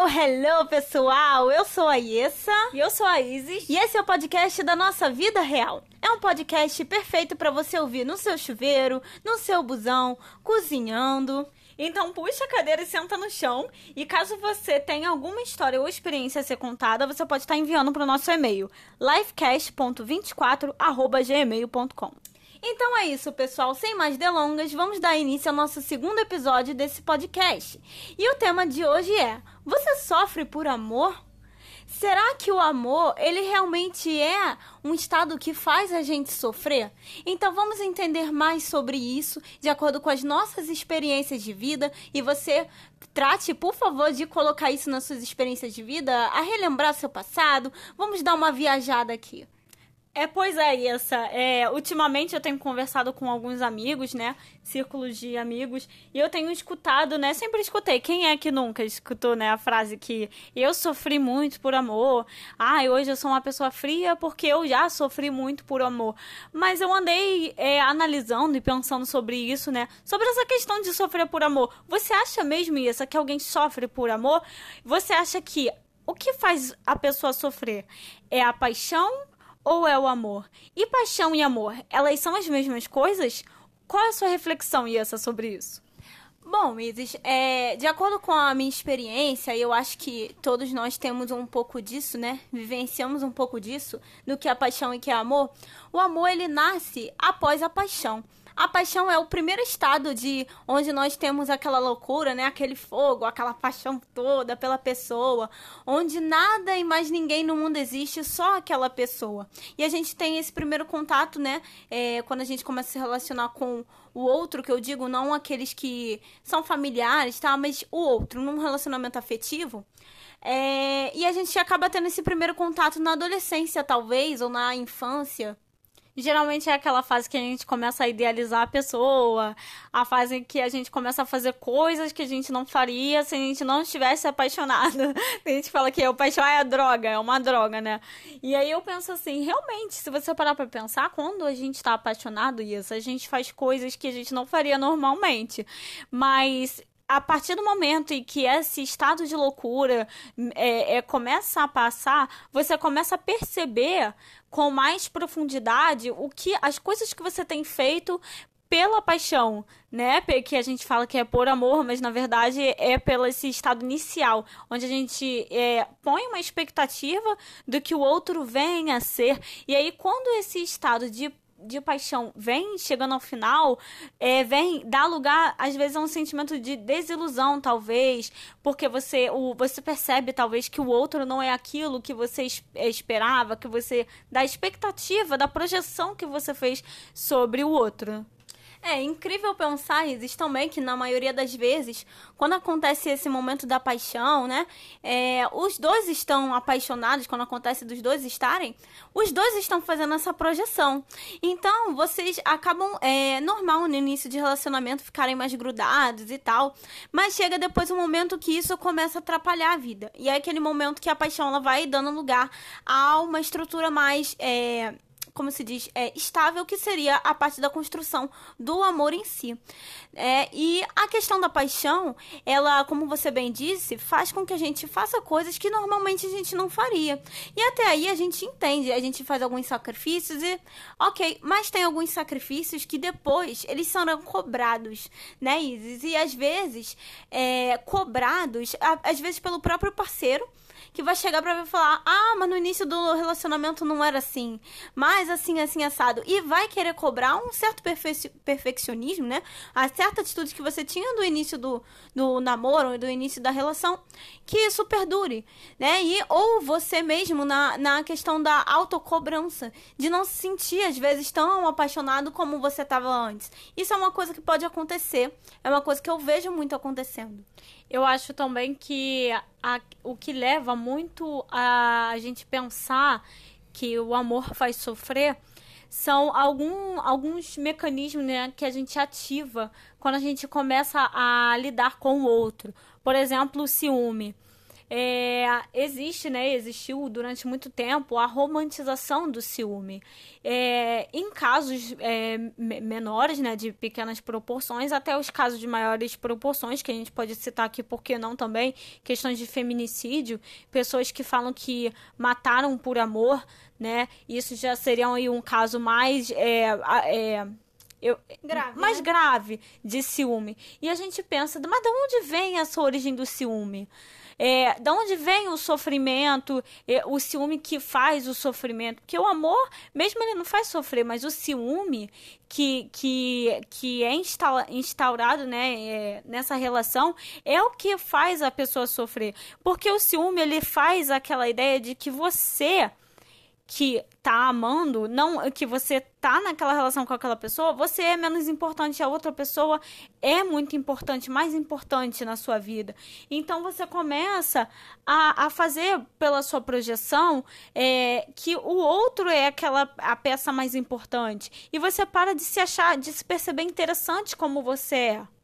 Hello, hello, pessoal! Eu sou a Yessa. E eu sou a Isis. E esse é o podcast da nossa vida real. É um podcast perfeito para você ouvir no seu chuveiro, no seu busão, cozinhando. Então puxa a cadeira e senta no chão. E caso você tenha alguma história ou experiência a ser contada, você pode estar enviando para o nosso e-mail lifecast.24@gmail.com. Então é isso, pessoal. Sem mais delongas, vamos dar início ao nosso segundo episódio desse podcast. E o tema de hoje é: Você sofre por amor? Será que o amor, ele realmente é um estado que faz a gente sofrer? Então vamos entender mais sobre isso, de acordo com as nossas experiências de vida, e você trate, por favor, de colocar isso nas suas experiências de vida, a relembrar seu passado. Vamos dar uma viajada aqui. É, pois é, essa. É, ultimamente eu tenho conversado com alguns amigos, né? Círculos de amigos. E eu tenho escutado, né? Sempre escutei. Quem é que nunca escutou, né? A frase que eu sofri muito por amor. Ah, hoje eu sou uma pessoa fria porque eu já sofri muito por amor. Mas eu andei é, analisando e pensando sobre isso, né? Sobre essa questão de sofrer por amor. Você acha mesmo isso? Que alguém sofre por amor? Você acha que o que faz a pessoa sofrer é a paixão ou é o amor? E paixão e amor, elas são as mesmas coisas? Qual é a sua reflexão, Iessa, sobre isso? Bom, Isis, é, de acordo com a minha experiência, eu acho que todos nós temos um pouco disso, né? Vivenciamos um pouco disso, do que é paixão e que é amor. O amor, ele nasce após a paixão. A paixão é o primeiro estado de onde nós temos aquela loucura, né? Aquele fogo, aquela paixão toda pela pessoa, onde nada e mais ninguém no mundo existe, só aquela pessoa. E a gente tem esse primeiro contato, né? É, quando a gente começa a se relacionar com o outro, que eu digo, não aqueles que são familiares, tá? Mas o outro, num relacionamento afetivo. É, e a gente acaba tendo esse primeiro contato na adolescência, talvez, ou na infância. Geralmente é aquela fase que a gente começa a idealizar a pessoa, a fase em que a gente começa a fazer coisas que a gente não faria se a gente não estivesse apaixonado. a gente fala que o paixão é a droga, é uma droga, né? E aí eu penso assim, realmente, se você parar pra pensar, quando a gente tá apaixonado, isso, a gente faz coisas que a gente não faria normalmente. Mas a partir do momento em que esse estado de loucura é, é, começa a passar, você começa a perceber com mais profundidade o que as coisas que você tem feito pela paixão, né? Que a gente fala que é por amor, mas na verdade é pelo esse estado inicial, onde a gente é, põe uma expectativa do que o outro venha a ser. E aí, quando esse estado de de paixão vem chegando ao final, é, vem dar lugar, às vezes, a um sentimento de desilusão, talvez, porque você, o, você percebe, talvez, que o outro não é aquilo que você é, esperava, que você. da expectativa, da projeção que você fez sobre o outro. É incrível pensar, Isis, também que na maioria das vezes, quando acontece esse momento da paixão, né? É, os dois estão apaixonados, quando acontece dos dois estarem, os dois estão fazendo essa projeção. Então, vocês acabam, é normal no início de relacionamento ficarem mais grudados e tal, mas chega depois um momento que isso começa a atrapalhar a vida. E é aquele momento que a paixão ela vai dando lugar a uma estrutura mais. É, como se diz, é, estável, que seria a parte da construção do amor em si. É, e a questão da paixão, ela, como você bem disse, faz com que a gente faça coisas que normalmente a gente não faria. E até aí a gente entende, a gente faz alguns sacrifícios e, ok, mas tem alguns sacrifícios que depois eles serão cobrados, né, Isis? E às vezes, é, cobrados, às vezes pelo próprio parceiro que vai chegar pra falar: ah, mas no início do relacionamento não era assim, mas assim, assim, assado. E vai querer cobrar um certo perfe perfeccionismo, né? A certa atitude que você tinha do início do, do namoro, do início da relação, que isso perdure, né? E, ou você mesmo na, na questão da autocobrança, de não se sentir, às vezes, tão apaixonado como você estava antes. Isso é uma coisa que pode acontecer, é uma coisa que eu vejo muito acontecendo. Eu acho também que a, o que leva muito a, a gente pensar que o amor faz sofrer são algum, alguns mecanismos né, que a gente ativa quando a gente começa a lidar com o outro. Por exemplo, o ciúme. É, existe, né, existiu durante muito tempo a romantização do ciúme. É, em casos é, menores, né, de pequenas proporções, até os casos de maiores proporções, que a gente pode citar aqui, porque não também, questões de feminicídio, pessoas que falam que mataram por amor, né, isso já seria aí um caso mais... É, é, eu, grave, mais né? grave de ciúme. E a gente pensa, mas de onde vem essa origem do ciúme? É, da onde vem o sofrimento, é, o ciúme que faz o sofrimento? Porque o amor, mesmo ele não faz sofrer, mas o ciúme que, que, que é instaurado né, é, nessa relação é o que faz a pessoa sofrer. Porque o ciúme, ele faz aquela ideia de que você que tá amando, não que você tá naquela relação com aquela pessoa, você é menos importante, a outra pessoa é muito importante, mais importante na sua vida. Então você começa a, a fazer pela sua projeção é, que o outro é aquela a peça mais importante. E você para de se achar, de se perceber interessante como você é.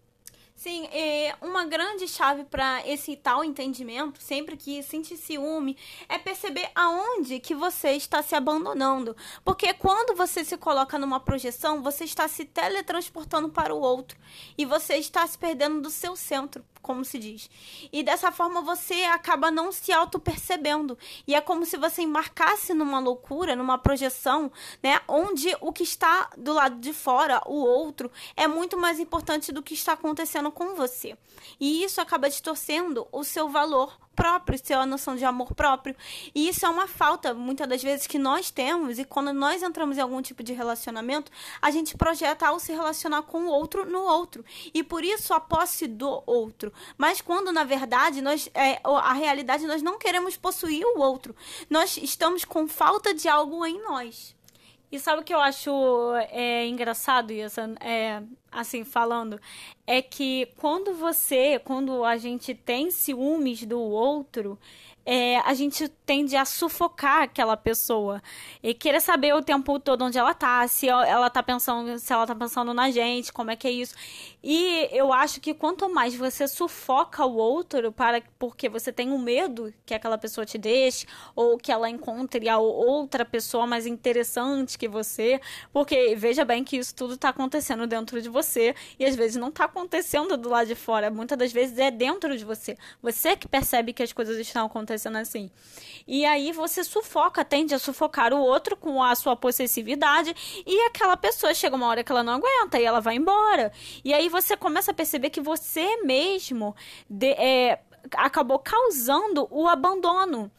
Sim, é uma grande chave para esse tal entendimento, sempre que sentir ciúme, é perceber aonde que você está se abandonando. Porque quando você se coloca numa projeção, você está se teletransportando para o outro e você está se perdendo do seu centro como se diz. E dessa forma você acaba não se auto-percebendo. E é como se você embarcasse numa loucura, numa projeção, né? Onde o que está do lado de fora, o outro, é muito mais importante do que está acontecendo com você. E isso acaba distorcendo o seu valor próprio, seu a noção de amor próprio. E isso é uma falta, muitas das vezes, que nós temos. E quando nós entramos em algum tipo de relacionamento, a gente projeta ao se relacionar com o outro no outro. E por isso a posse do outro. Mas quando, na verdade, nós, é, a realidade, nós não queremos possuir o outro. Nós estamos com falta de algo em nós. E sabe o que eu acho é, engraçado, isso, é, assim, falando? É que quando você, quando a gente tem ciúmes do outro, é, a gente tende a sufocar aquela pessoa e querer saber o tempo todo onde ela tá, se ela tá pensando, se ela tá pensando na gente, como é que é isso. E eu acho que quanto mais você sufoca o outro para porque você tem um medo que aquela pessoa te deixe ou que ela encontre a outra pessoa mais interessante que você, porque veja bem que isso tudo tá acontecendo dentro de você e às vezes não tá acontecendo do lado de fora, muitas das vezes é dentro de você. Você que percebe que as coisas estão acontecendo assim. E aí você sufoca, tende a sufocar o outro com a sua possessividade e aquela pessoa chega uma hora que ela não aguenta e ela vai embora. E aí você começa a perceber que você mesmo de, é, acabou causando o abandono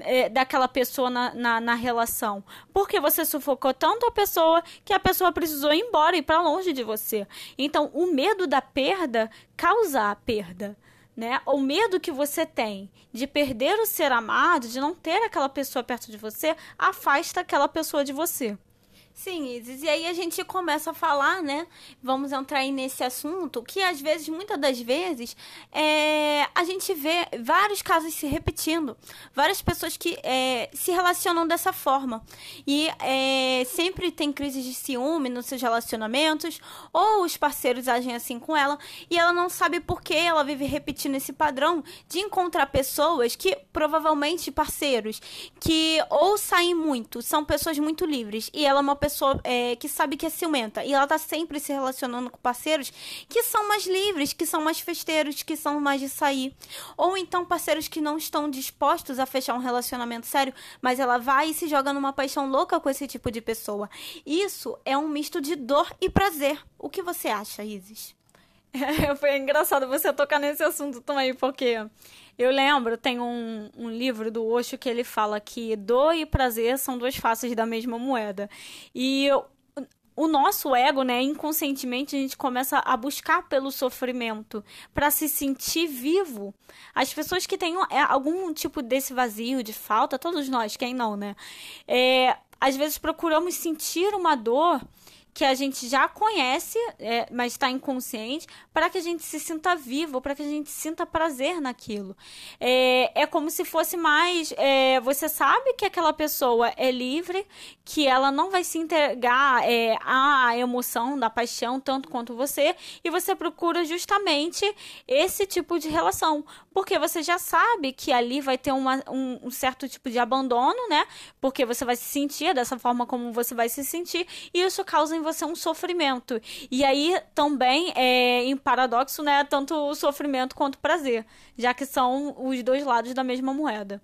é, daquela pessoa na, na, na, relação. Porque você sufocou tanto a pessoa que a pessoa precisou ir embora, ir para longe de você. Então, o medo da perda causa a perda né? O medo que você tem de perder o ser amado, de não ter aquela pessoa perto de você, afasta aquela pessoa de você. Sim, Isis. E aí a gente começa a falar, né? Vamos entrar aí nesse assunto, que às vezes, muitas das vezes, é, a gente vê vários casos se repetindo. Várias pessoas que é, se relacionam dessa forma. E é, sempre tem crises de ciúme nos seus relacionamentos, ou os parceiros agem assim com ela, e ela não sabe por que ela vive repetindo esse padrão de encontrar pessoas que, provavelmente, parceiros, que ou saem muito, são pessoas muito livres, e ela é uma pessoa é, que sabe que é ciumenta e ela tá sempre se relacionando com parceiros que são mais livres, que são mais festeiros, que são mais de sair. Ou então parceiros que não estão dispostos a fechar um relacionamento sério, mas ela vai e se joga numa paixão louca com esse tipo de pessoa. Isso é um misto de dor e prazer. O que você acha, Isis? Foi engraçado você tocar nesse assunto também, porque eu lembro, tem um, um livro do Osho que ele fala que dor e prazer são duas faces da mesma moeda. E o nosso ego, né, inconscientemente a gente começa a buscar pelo sofrimento para se sentir vivo. As pessoas que têm é, algum tipo desse vazio, de falta, todos nós, quem não, né? É, às vezes procuramos sentir uma dor que a gente já conhece, é, mas está inconsciente, para que a gente se sinta vivo, para que a gente sinta prazer naquilo. É, é como se fosse mais. É, você sabe que aquela pessoa é livre, que ela não vai se entregar é, à emoção da paixão tanto quanto você, e você procura justamente esse tipo de relação, porque você já sabe que ali vai ter uma, um, um certo tipo de abandono, né? Porque você vai se sentir dessa forma como você vai se sentir, e isso causa você um sofrimento. E aí também, é, em paradoxo, né? Tanto o sofrimento quanto o prazer, já que são os dois lados da mesma moeda.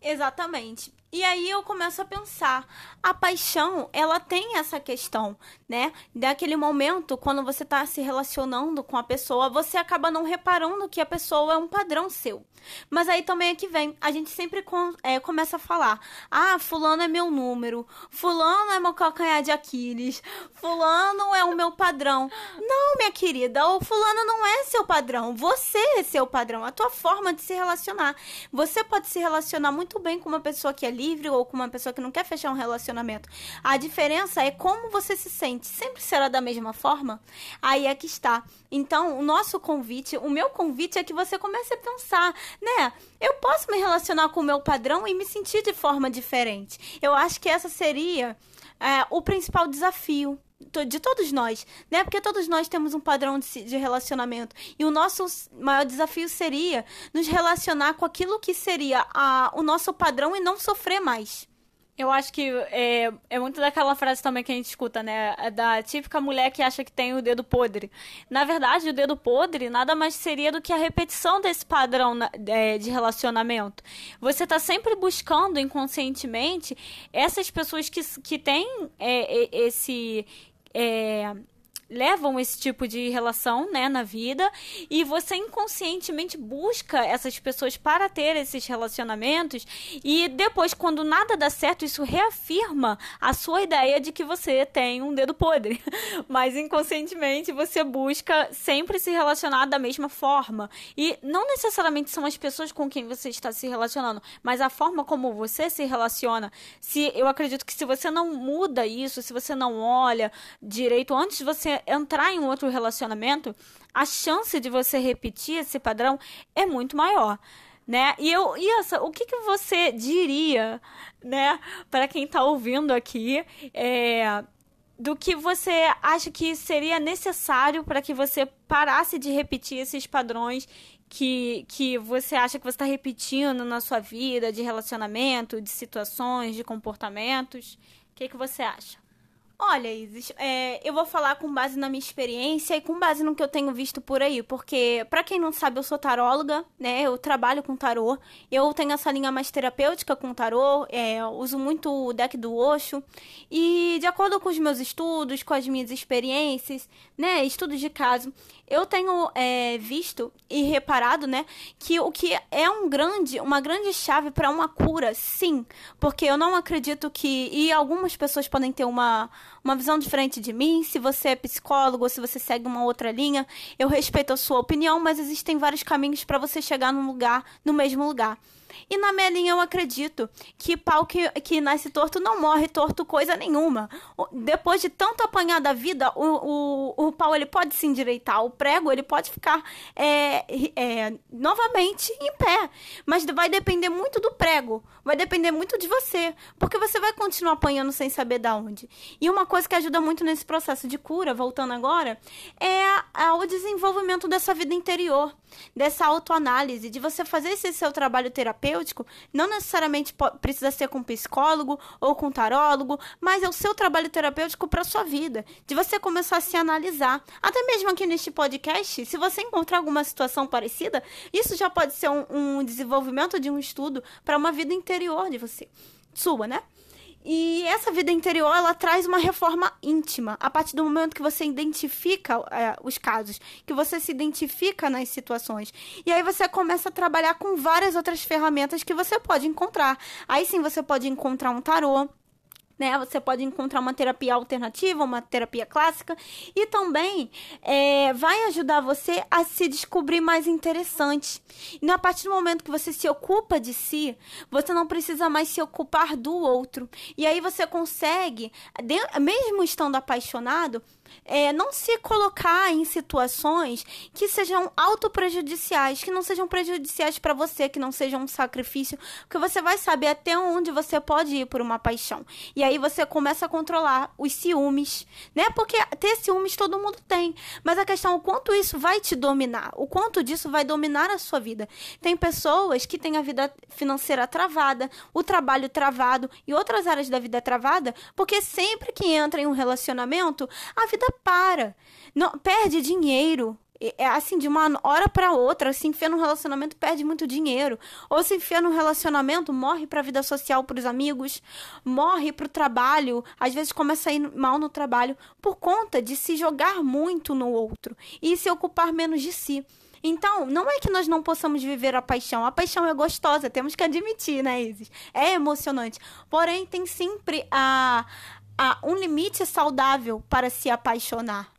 Exatamente. E aí eu começo a pensar, a paixão, ela tem essa questão, né? Daquele momento, quando você está se relacionando com a pessoa, você acaba não reparando que a pessoa é um padrão seu. Mas aí também é que vem, a gente sempre com, é, começa a falar, ah, fulano é meu número, fulano é meu calcanhar de Aquiles, fulano é o meu padrão. Não, minha querida, o fulano não é seu padrão, você é seu padrão, a tua forma de se relacionar. Você pode se relacionar muito bem com uma pessoa que é livre ou com uma pessoa que não quer fechar um relacionamento. A diferença é como você se sente. Sempre será da mesma forma? Aí é que está. Então, o nosso convite, o meu convite é que você comece a pensar, né? Eu posso me relacionar com o meu padrão e me sentir de forma diferente. Eu acho que essa seria é, o principal desafio de todos nós, né? Porque todos nós temos um padrão de, de, relacionamento. E o nosso maior desafio seria nos relacionar com aquilo que seria a, o nosso padrão e não sofrer mais. Eu acho que é, é muito daquela frase também que a gente escuta, né? É da típica mulher que acha que tem o dedo podre. Na verdade, o dedo podre nada mais seria do que a repetição desse padrão é, de relacionamento. Você está sempre buscando inconscientemente essas pessoas que, que têm é, esse é, levam esse tipo de relação, né, na vida, e você inconscientemente busca essas pessoas para ter esses relacionamentos, e depois, quando nada dá certo, isso reafirma a sua ideia de que você tem um dedo podre. Mas inconscientemente você busca sempre se relacionar da mesma forma. E não necessariamente são as pessoas com quem você está se relacionando, mas a forma como você se relaciona. Se eu acredito que se você não muda isso, se você não olha direito antes de você entrar em um outro relacionamento, a chance de você repetir esse padrão é muito maior. Né? E eu, Issa, o que, que você diria, né, para quem está ouvindo aqui, é, do que você acha que seria necessário para que você parasse de repetir esses padrões que, que você acha que você está repetindo na sua vida, de relacionamento, de situações, de comportamentos? O que, que você acha? Olha, Isis, é, eu vou falar com base na minha experiência e com base no que eu tenho visto por aí, porque, para quem não sabe, eu sou taróloga, né? Eu trabalho com tarô, eu tenho essa linha mais terapêutica com tarô, é, uso muito o deck do Osho, e de acordo com os meus estudos, com as minhas experiências, né? Estudos de caso, eu tenho é, visto e reparado, né, que o que é um grande, uma grande chave para uma cura, sim, porque eu não acredito que e algumas pessoas podem ter uma uma visão diferente de mim. Se você é psicólogo ou se você segue uma outra linha, eu respeito a sua opinião, mas existem vários caminhos para você chegar num lugar, no mesmo lugar. E na minha linha eu acredito que pau que, que nasce torto não morre torto coisa nenhuma. Depois de tanto apanhar da vida, o, o, o pau ele pode se endireitar, o prego ele pode ficar é, é, novamente em pé. Mas vai depender muito do prego, vai depender muito de você, porque você vai continuar apanhando sem saber da onde. E uma coisa que ajuda muito nesse processo de cura, voltando agora, é a, o desenvolvimento dessa vida interior, dessa autoanálise, de você fazer esse seu trabalho terapêutico não necessariamente precisa ser com psicólogo ou com tarólogo, mas é o seu trabalho terapêutico para sua vida, de você começar a se analisar. Até mesmo aqui neste podcast, se você encontrar alguma situação parecida, isso já pode ser um, um desenvolvimento de um estudo para uma vida interior de você, sua, né? E essa vida interior, ela traz uma reforma íntima. A partir do momento que você identifica é, os casos, que você se identifica nas situações. E aí você começa a trabalhar com várias outras ferramentas que você pode encontrar. Aí sim você pode encontrar um tarô, né? Você pode encontrar uma terapia alternativa, uma terapia clássica, e também é, vai ajudar você a se descobrir mais interessante. E a partir do momento que você se ocupa de si, você não precisa mais se ocupar do outro. E aí você consegue, mesmo estando apaixonado, é, não se colocar em situações que sejam autoprejudiciais, que não sejam prejudiciais para você, que não sejam um sacrifício, porque você vai saber até onde você pode ir por uma paixão. E aí você começa a controlar os ciúmes, né? Porque ter ciúmes todo mundo tem, mas a questão é o quanto isso vai te dominar, o quanto disso vai dominar a sua vida. Tem pessoas que têm a vida financeira travada, o trabalho travado e outras áreas da vida travada, porque sempre que entra em um relacionamento, a vida vida para. Não, perde dinheiro. É assim, de uma hora para outra, se enfia num relacionamento, perde muito dinheiro. Ou se enfia num relacionamento, morre pra vida social, pros amigos, morre pro trabalho, às vezes começa a ir mal no trabalho, por conta de se jogar muito no outro e se ocupar menos de si. Então, não é que nós não possamos viver a paixão. A paixão é gostosa, temos que admitir, né, Isis? É emocionante. Porém, tem sempre a, há um limite saudável para se apaixonar.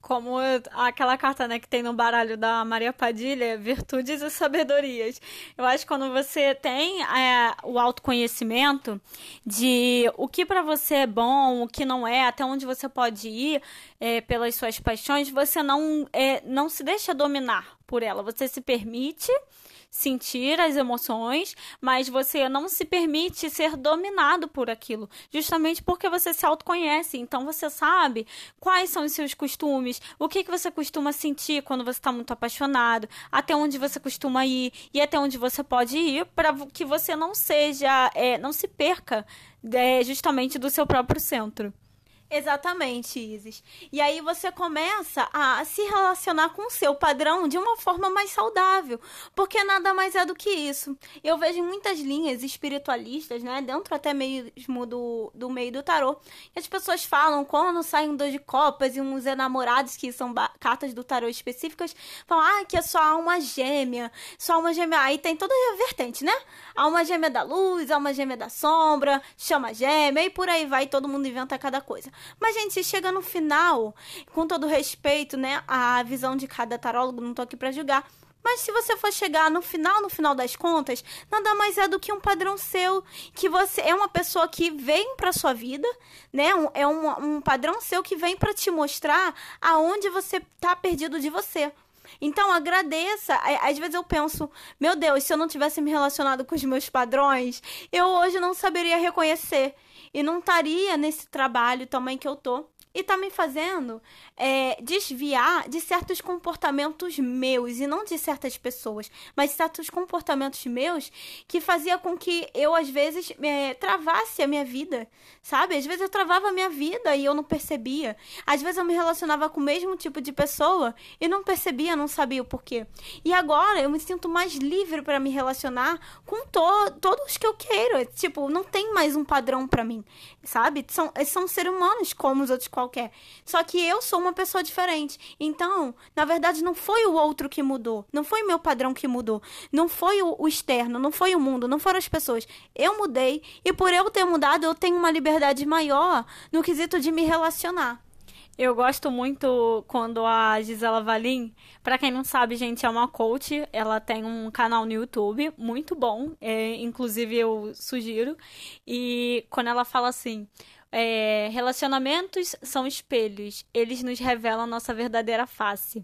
Como aquela carta né, que tem no baralho da Maria Padilha, virtudes e sabedorias. Eu acho que quando você tem é, o autoconhecimento de o que para você é bom, o que não é, até onde você pode ir é, pelas suas paixões, você não, é, não se deixa dominar por ela. Você se permite sentir as emoções, mas você não se permite ser dominado por aquilo, justamente porque você se autoconhece. Então você sabe quais são os seus costumes, o que, que você costuma sentir quando você está muito apaixonado, até onde você costuma ir e até onde você pode ir para que você não seja, é, não se perca é, justamente do seu próprio centro. Exatamente, Isis. E aí você começa a se relacionar com o seu padrão de uma forma mais saudável, porque nada mais é do que isso. Eu vejo muitas linhas espiritualistas, né, dentro até mesmo do, do meio do tarô, que as pessoas falam quando saem dois de copas e uns enamorados, que são cartas do tarô específicas, falam, ah, que é só alma gêmea, só alma gêmea. Aí tem toda a vertente, né? Alma gêmea da luz, alma gêmea da sombra, chama gêmea, e por aí vai, todo mundo inventa cada coisa. Mas, gente, chega no final, com todo respeito, né? A visão de cada tarólogo, não tô aqui pra julgar. Mas se você for chegar no final, no final das contas, nada mais é do que um padrão seu, que você é uma pessoa que vem para sua vida, né? Um, é um, um padrão seu que vem para te mostrar aonde você tá perdido de você. Então agradeça. Às vezes eu penso, meu Deus, se eu não tivesse me relacionado com os meus padrões, eu hoje não saberia reconhecer e não estaria nesse trabalho também que eu tô e tá me fazendo é, desviar de certos comportamentos meus e não de certas pessoas, mas certos comportamentos meus que fazia com que eu às vezes é, travasse a minha vida, sabe? Às vezes eu travava a minha vida e eu não percebia. Às vezes eu me relacionava com o mesmo tipo de pessoa e não percebia, não sabia o porquê. E agora eu me sinto mais livre para me relacionar com to todos que eu queiro. Tipo, não tem mais um padrão para mim, sabe? São, são seres humanos como os outros qualquer. Só que eu sou uma pessoa diferente. Então, na verdade, não foi o outro que mudou. Não foi meu padrão que mudou. Não foi o, o externo, não foi o mundo, não foram as pessoas. Eu mudei e por eu ter mudado, eu tenho uma liberdade maior no quesito de me relacionar. Eu gosto muito quando a Gisela Valim, para quem não sabe, gente, é uma coach, ela tem um canal no YouTube muito bom, é, inclusive eu sugiro. E quando ela fala assim, é, relacionamentos são espelhos, eles nos revelam nossa verdadeira face.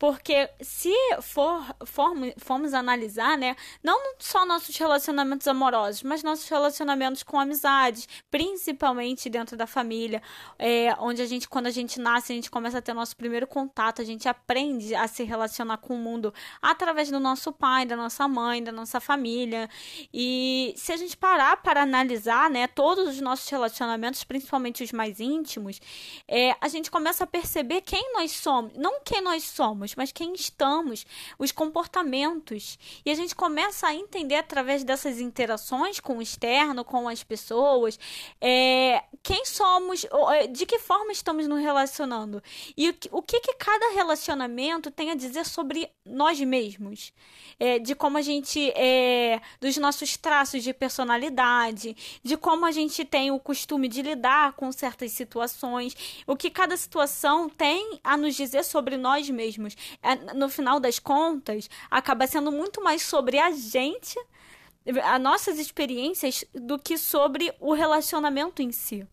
Porque se for, formos, formos analisar, né, não só nossos relacionamentos amorosos, mas nossos relacionamentos com amizades, principalmente dentro da família, é, onde a gente, quando a gente nasce, a gente começa a ter nosso primeiro contato, a gente aprende a se relacionar com o mundo através do nosso pai, da nossa mãe, da nossa família. E se a gente parar para analisar, né, todos os nossos relacionamentos, principalmente os mais íntimos, é, a gente começa a perceber quem nós somos, não quem nós somos, somos, mas quem estamos, os comportamentos. E a gente começa a entender através dessas interações com o externo, com as pessoas, é, quem somos, é, de que forma estamos nos relacionando e o, que, que cada relacionamento tem a dizer sobre nós mesmos, é, de como a gente, é, dos nossos traços de personalidade, de como a gente tem o costume de lidar com certas situações, o que cada situação tem a nos dizer sobre nós mesmos. É, no final das contas, acaba sendo muito mais sobre a gente, as nossas experiências, do que sobre o relacionamento em si.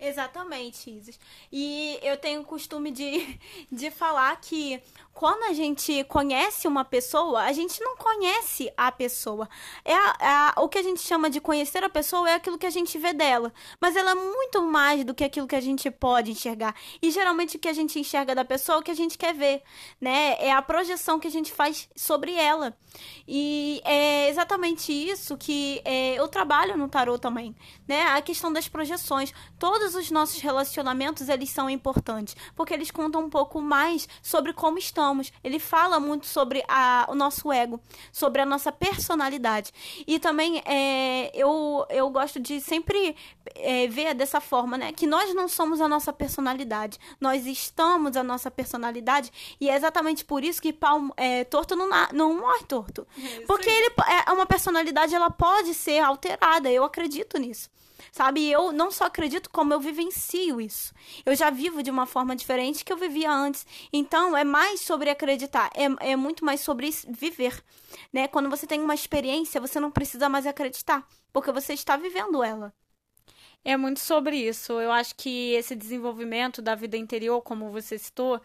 Exatamente, Isis. E eu tenho o costume de, de falar que quando a gente conhece uma pessoa, a gente não conhece a pessoa. É a, a, o que a gente chama de conhecer a pessoa é aquilo que a gente vê dela. Mas ela é muito mais do que aquilo que a gente pode enxergar. E geralmente o que a gente enxerga da pessoa é o que a gente quer ver, né? É a projeção que a gente faz sobre ela. E é exatamente isso que é, eu trabalho no tarot também, né? A questão das projeções. Todos os nossos relacionamentos, eles são importantes, porque eles contam um pouco mais sobre como estamos somos. Ele fala muito sobre a, o nosso ego, sobre a nossa personalidade. E também é, eu, eu gosto de sempre é, ver dessa forma, né? Que nós não somos a nossa personalidade. Nós estamos a nossa personalidade. E é exatamente por isso que pau é, torto não, não morre torto. É Porque ele é uma personalidade, ela pode ser alterada. Eu acredito nisso sabe? Eu não só acredito, como eu vivencio isso. Eu já vivo de uma forma diferente que eu vivia antes. Então, é mais sobre acreditar, é, é muito mais sobre viver, né? Quando você tem uma experiência, você não precisa mais acreditar, porque você está vivendo ela. É muito sobre isso. Eu acho que esse desenvolvimento da vida interior, como você citou,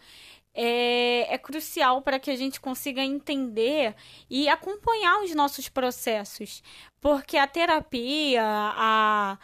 é, é crucial para que a gente consiga entender e acompanhar os nossos processos. Porque a terapia, a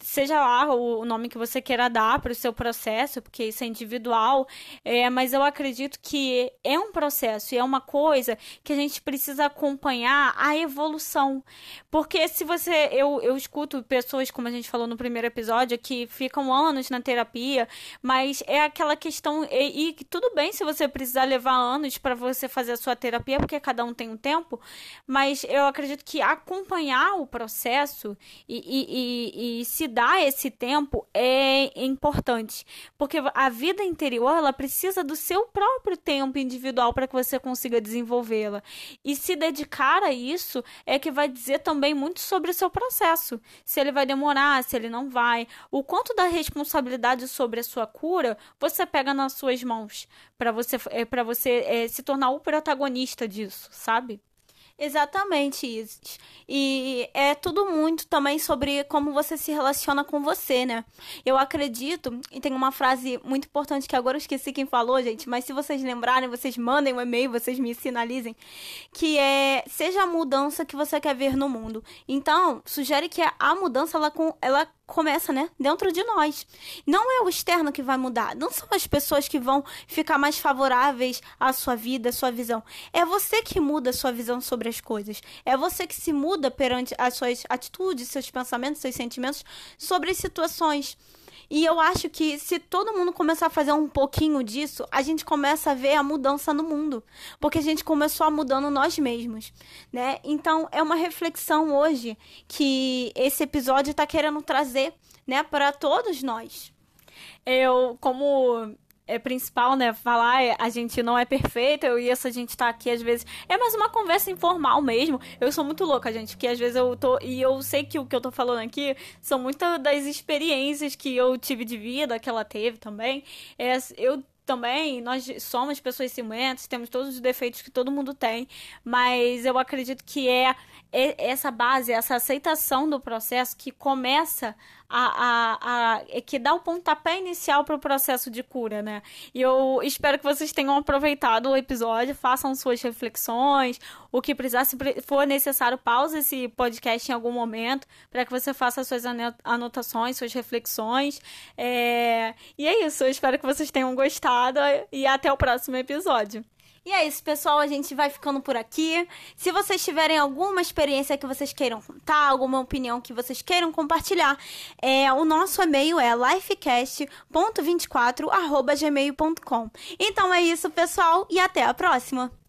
seja lá o nome que você queira dar para o seu processo, porque isso é individual, é, mas eu acredito que é um processo e é uma coisa que a gente precisa acompanhar a evolução. Porque se você. Eu, eu escuto pessoas, como a gente falou no primeiro episódio, que ficam anos na terapia, mas é aquela questão. E, e tudo bem se você precisar levar anos para você fazer a sua terapia, porque cada um tem um tempo, mas eu acredito que acompanhar o processo e, e, e, e se dar esse tempo é importante, porque a vida interior ela precisa do seu próprio tempo individual para que você consiga desenvolvê-la. E se dedicar a isso é que vai dizer também muito sobre o seu processo, se ele vai demorar, se ele não vai, o quanto da responsabilidade sobre a sua cura você pega nas suas mãos para você é, para você é, se tornar o protagonista disso, sabe? Exatamente isso. E é tudo muito também sobre como você se relaciona com você, né? Eu acredito, e tem uma frase muito importante que agora eu esqueci quem falou, gente, mas se vocês lembrarem, vocês mandem um e-mail, vocês me sinalizem, que é seja a mudança que você quer ver no mundo. Então, sugere que a mudança ela, ela começa, né, dentro de nós. Não é o externo que vai mudar, não são as pessoas que vão ficar mais favoráveis à sua vida, à sua visão. É você que muda a sua visão sobre as coisas. É você que se muda perante as suas atitudes, seus pensamentos, seus sentimentos sobre as situações. E eu acho que se todo mundo começar a fazer um pouquinho disso, a gente começa a ver a mudança no mundo, porque a gente começou a mudando nós mesmos, né? Então é uma reflexão hoje que esse episódio está querendo trazer, né, para todos nós. Eu, como é principal, né? Falar é, a gente não é perfeita, eu e essa gente tá aqui às vezes. É mais uma conversa informal mesmo. Eu sou muito louca, gente, porque às vezes eu tô. E eu sei que o que eu tô falando aqui são muitas das experiências que eu tive de vida, que ela teve também. É, eu também, nós somos pessoas ciumentas, temos todos os defeitos que todo mundo tem, mas eu acredito que é, é essa base, essa aceitação do processo que começa a, a, a é que dá o pontapé inicial para o processo de cura, né? E eu espero que vocês tenham aproveitado o episódio, façam suas reflexões, o que precisar, se for necessário, pause esse podcast em algum momento para que você faça suas anotações, suas reflexões. É... E é isso, eu espero que vocês tenham gostado e até o próximo episódio. E é isso, pessoal. A gente vai ficando por aqui. Se vocês tiverem alguma experiência que vocês queiram contar, alguma opinião que vocês queiram compartilhar, é, o nosso e-mail é lifecast.24.gmail.com. Então é isso, pessoal, e até a próxima!